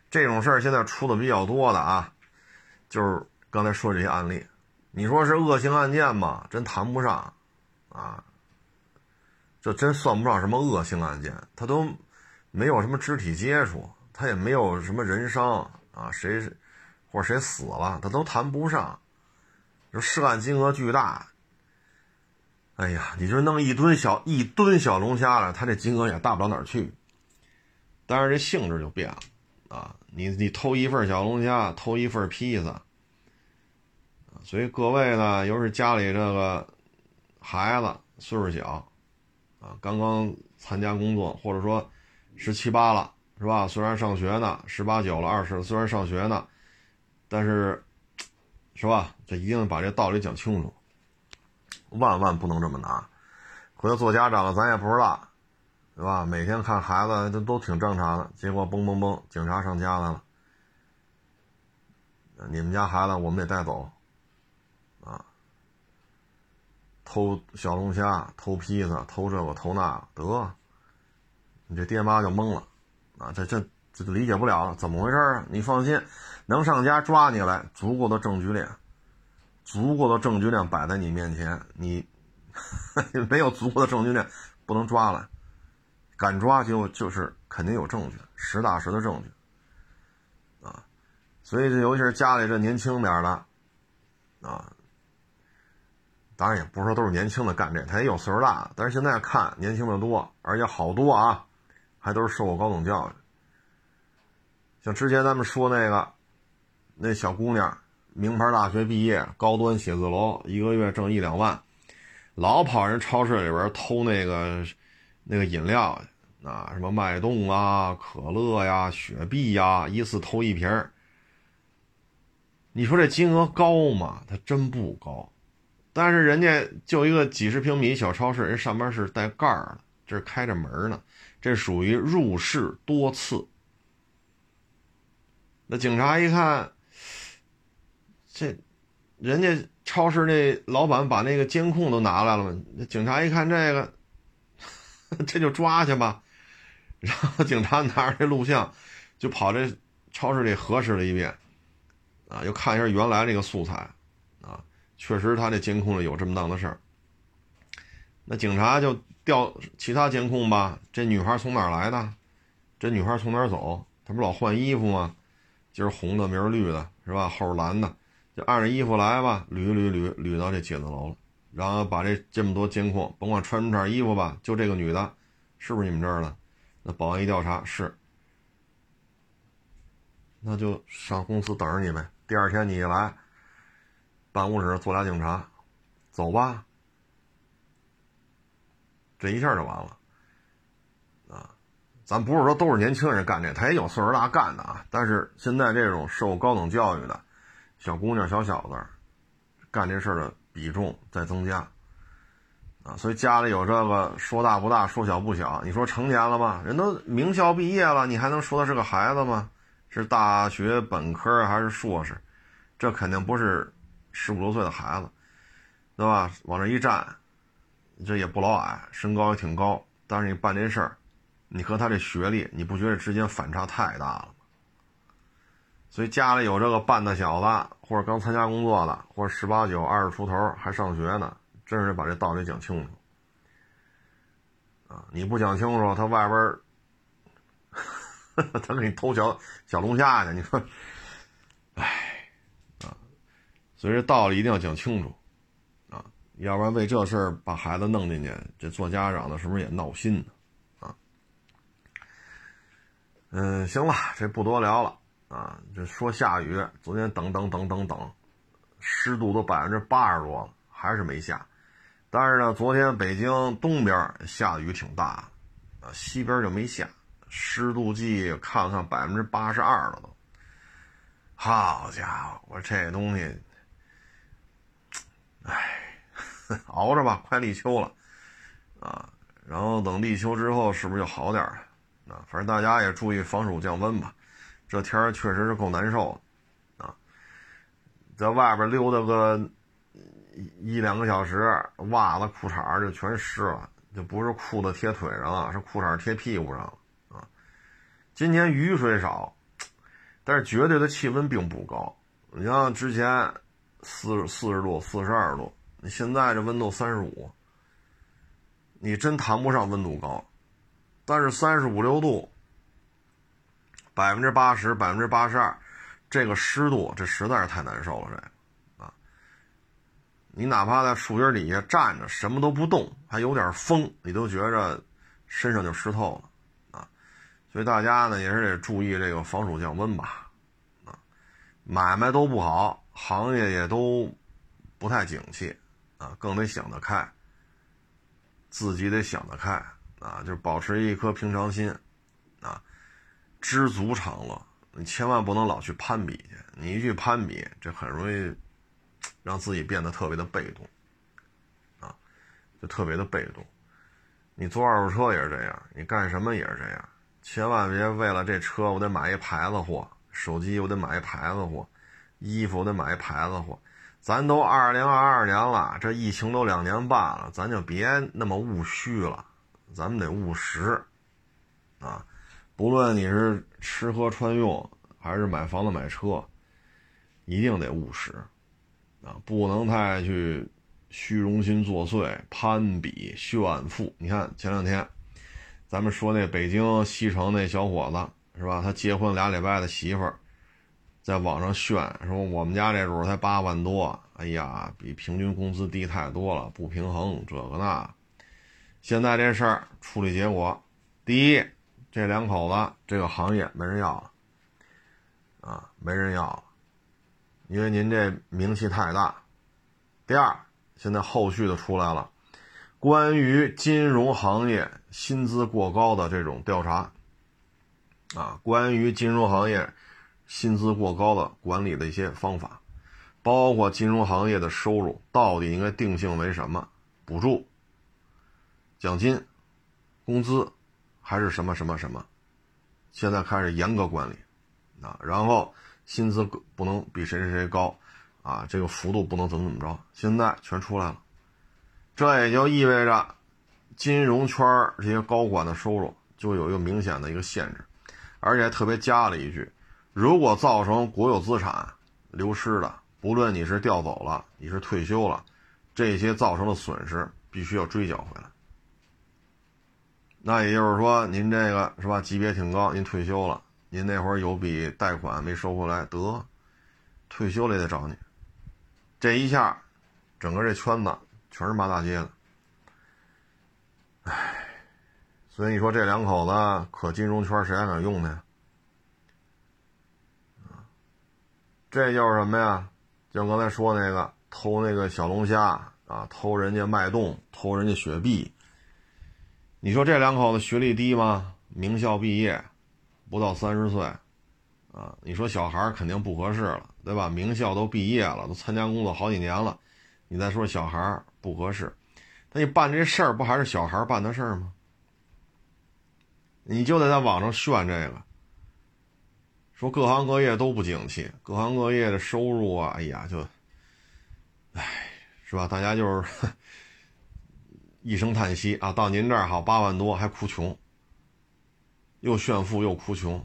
Speaker 1: 这种事儿现在出的比较多的啊，就是刚才说这些案例，你说是恶性案件吧？真谈不上，啊，这真算不上什么恶性案件，他都。没有什么肢体接触，他也没有什么人伤啊，谁或者谁死了，他都谈不上。这涉案金额巨大，哎呀，你就弄一吨小一吨小龙虾了，他这金额也大不了哪儿去。但是这性质就变了啊，你你偷一份小龙虾，偷一份披萨，所以各位呢，尤其是家里这个孩子岁数小啊，刚刚参加工作，或者说。十七八了，是吧？虽然上学呢，十八九了，二十虽然上学呢，但是，是吧？这一定把这道理讲清楚，万万不能这么拿。回头做家长咱也不知道，对吧？每天看孩子都都挺正常的，结果嘣嘣嘣，警察上家来了，你们家孩子我们得带走，啊，偷小龙虾，偷披萨，偷这个偷那得。你这爹妈就懵了，啊，这这这就理解不了了，怎么回事啊？你放心，能上家抓你来，足够的证据链，足够的证据链摆在你面前，你 没有足够的证据链，不能抓来，敢抓就就是肯定有证据，实打实的证据，啊，所以这尤其是家里这年轻点的，啊，当然也不是说都是年轻的干这，他也有岁数大，但是现在看年轻的多，而且好多啊。还都是受过高等教育，像之前咱们说那个，那小姑娘，名牌大学毕业，高端写字楼，一个月挣一两万，老跑人超市里边偷那个那个饮料，啊，什么脉动啊、可乐呀、雪碧呀，一次偷一瓶你说这金额高吗？它真不高，但是人家就一个几十平米小超市，人上边是带盖儿的，这是开着门呢。这属于入室多次。那警察一看，这人家超市那老板把那个监控都拿来了嘛？那警察一看这个，这就抓去吧。然后警察拿着这录像，就跑这超市里核实了一遍，啊，又看一下原来那个素材，确实他这监控里有这么档的事儿。那警察就。调其他监控吧，这女孩从哪儿来的？这女孩从哪儿走？她不是老换衣服吗？今儿红的，明儿绿的，是吧？后儿蓝的，就按着衣服来吧，捋捋捋捋到这写字楼了，然后把这这么多监控，甭管穿什么色衣服吧，就这个女的，是不是你们这儿的？那保安一调查是，那就上公司等着你呗。第二天你一来，办公室坐俩警察，走吧。这一下就完了，啊，咱不是说都是年轻人干这，他也有岁数大干的啊。但是现在这种受高等教育的小姑娘、小小子，干这事儿的比重在增加，啊，所以家里有这个说大不大，说小不小。你说成年了吗？人都名校毕业了，你还能说他是个孩子吗？是大学本科还是硕士？这肯定不是十五六岁的孩子，对吧？往这一站。这也不老矮，身高也挺高，但是你办这事儿，你和他这学历，你不觉得之间反差太大了吗？所以家里有这个办的小子，或者刚参加工作的，或者十八九、二十出头还上学呢，真是把这道理讲清楚啊！你不讲清楚，他外边儿 他给你偷小小龙虾去，你说，哎，所以这道理一定要讲清楚。啊要不然为这事儿把孩子弄进去，这做家长的是不是也闹心呢？啊，嗯，行了，这不多聊了啊。这说下雨，昨天等等等等等，湿度都百分之八十多了，还是没下。但是呢，昨天北京东边下的雨挺大，啊，西边就没下，湿度计看看百分之八十二了都。好家伙，我这东西，哎。熬着吧，快立秋了，啊，然后等立秋之后，是不是就好点了？啊，反正大家也注意防暑降温吧。这天儿确实是够难受的，啊，在外边溜达个一两个小时，袜子、裤衩就全湿了，就不是裤子贴腿上了，是裤衩贴屁股上了，啊。今年雨水少，但是绝对的气温并不高。你像之前四四十度、四十二度。你现在这温度三十五，你真谈不上温度高，但是三十五六度，百分之八十、百分之八十二，这个湿度，这实在是太难受了。这啊，你哪怕在树荫底下站着，什么都不动，还有点风，你都觉着身上就湿透了啊。所以大家呢也是得注意这个防暑降温吧。啊，买卖都不好，行业也都不太景气。啊，更得想得开，自己得想得开啊，就保持一颗平常心，啊，知足常乐。你千万不能老去攀比去，你一去攀比，这很容易让自己变得特别的被动，啊，就特别的被动。你坐二手车也是这样，你干什么也是这样，千万别为了这车我得买一牌子货，手机我得买一牌子货，衣服得买一牌子货。咱都二零二二年了，这疫情都两年半了，咱就别那么务虚了，咱们得务实，啊，不论你是吃喝穿用，还是买房子买车，一定得务实，啊，不能太去虚荣心作祟、攀比炫富。你看前两天，咱们说那北京西城那小伙子是吧？他结婚俩礼拜的媳妇儿。在网上炫说我们家这主才八万多，哎呀，比平均工资低太多了，不平衡，这个那。现在这事儿处理结果，第一，这两口子这个行业没人要了，啊，没人要了，因为您这名气太大。第二，现在后续的出来了，关于金融行业薪资过高的这种调查，啊，关于金融行业。薪资过高的管理的一些方法，包括金融行业的收入到底应该定性为什么？补助、奖金、工资，还是什么什么什么？现在开始严格管理啊！然后薪资不能比谁谁谁高啊，这个幅度不能怎么怎么着。现在全出来了，这也就意味着金融圈这些高管的收入就有一个明显的一个限制，而且还特别加了一句。如果造成国有资产流失的，不论你是调走了，你是退休了，这些造成的损失必须要追缴回来。那也就是说，您这个是吧，级别挺高，您退休了，您那会儿有笔贷款没收回来，得退休了也得找你。这一下，整个这圈子全是骂大街的。唉，所以你说这两口子可金融圈谁还敢用呢？
Speaker 2: 这就是什么呀？就刚才说那个偷那个小龙虾啊，偷人家脉动，偷人家雪碧。你说这两口子学历低吗？名校毕业，不到三十岁，啊，你说小孩肯定不合适了，对吧？名校都毕业了，都参加工作好几年了，你再说小孩不合适，那你办这事儿不还是小孩办的事儿吗？你就得在网上炫这个，说各行各业都不景气，各行各业的收入啊，哎呀，就，唉，是吧？大家就是 一声叹息啊。到您这儿好八万多，还哭穷，又炫富又哭穷，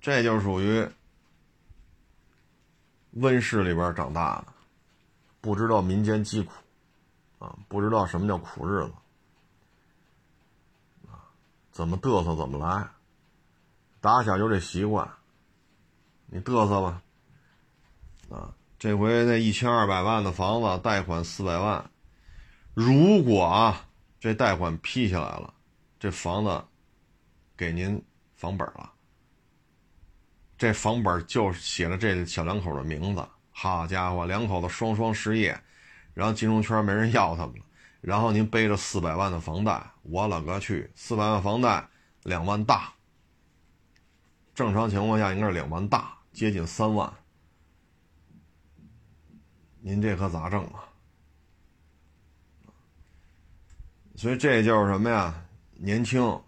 Speaker 2: 这就属于温室里边长大的，不知道民间疾苦啊，不知道什么叫苦日子。怎么嘚瑟怎么来，打小就这习惯，你嘚瑟吧，啊，这回那一千二百万的房子贷款四百万，如果啊这贷款批下来了，这房子给您房本了，这房本就写着这小两口的名字，好家伙，两口子双双失业，然后金融圈没人要他们了。然后您背着四百万的房贷，我勒个去！四百万房贷，两万大。正常情况下应该是两万大，接近三万。您这可咋整啊？所以这就是什么呀？年轻，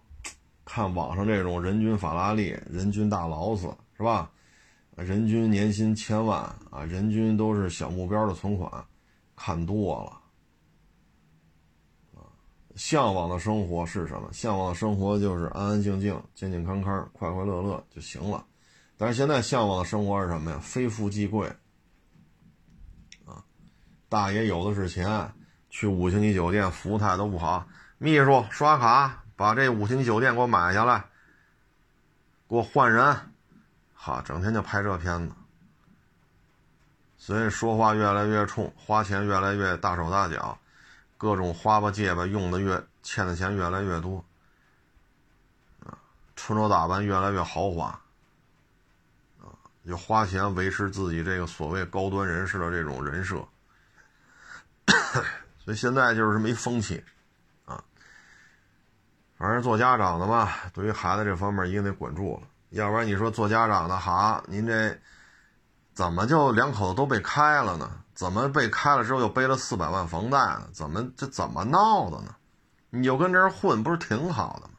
Speaker 2: 看网上这种人均法拉利、人均大劳斯，是吧？人均年薪千万啊，人均都是小目标的存款，看多了。向往的生活是什么？向往的生活就是安安静静、健健康康、快快乐乐就行了。但是现在向往的生活是什么呀？非富即贵。啊，大爷有的是钱，去五星级酒店服务态度不好，秘书刷卡把这五星级酒店给我买下来，给我换人，哈，整天就拍这片子，所以说话越来越冲，花钱越来越大手大脚。各种花吧借吧用的越欠的钱越来越多，啊，穿着打扮越来越豪华，啊，就花钱维持自己这个所谓高端人士的这种人设，所以现在就是没风气，啊，反正做家长的吧，对于孩子这方面一定得管住了，要不然你说做家长的哈，您这怎么就两口子都被开了呢？怎么被开了之后又背了四百万房贷呢？怎么这怎么闹的呢？你就跟这儿混不是挺好的吗？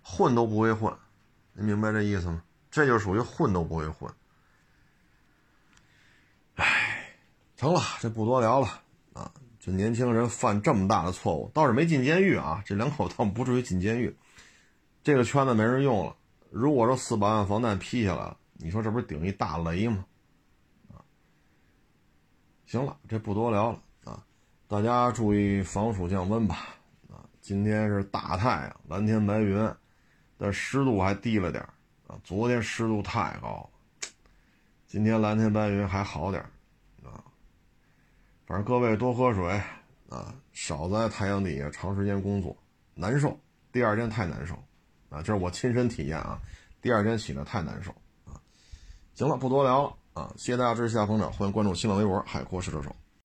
Speaker 2: 混都不会混，你明白这意思吗？这就属于混都不会混。哎，成了，这不多聊了啊！这年轻人犯这么大的错误，倒是没进监狱啊。这两口倒不至于进监狱，这个圈子没人用了。如果说四百万房贷批下来了，你说这不是顶一大雷吗？行了，这不多聊了啊！大家注意防暑降温吧啊！今天是大太阳，蓝天白云，但湿度还低了点啊。昨天湿度太高，今天蓝天白云还好点啊。反正各位多喝水啊，少在太阳底下长时间工作，难受。第二天太难受啊，这是我亲身体验啊。第二天起来太难受啊。行了，不多聊了。啊，谢谢大家支持，下方长，欢迎关注新浪微博“海阔试车手”。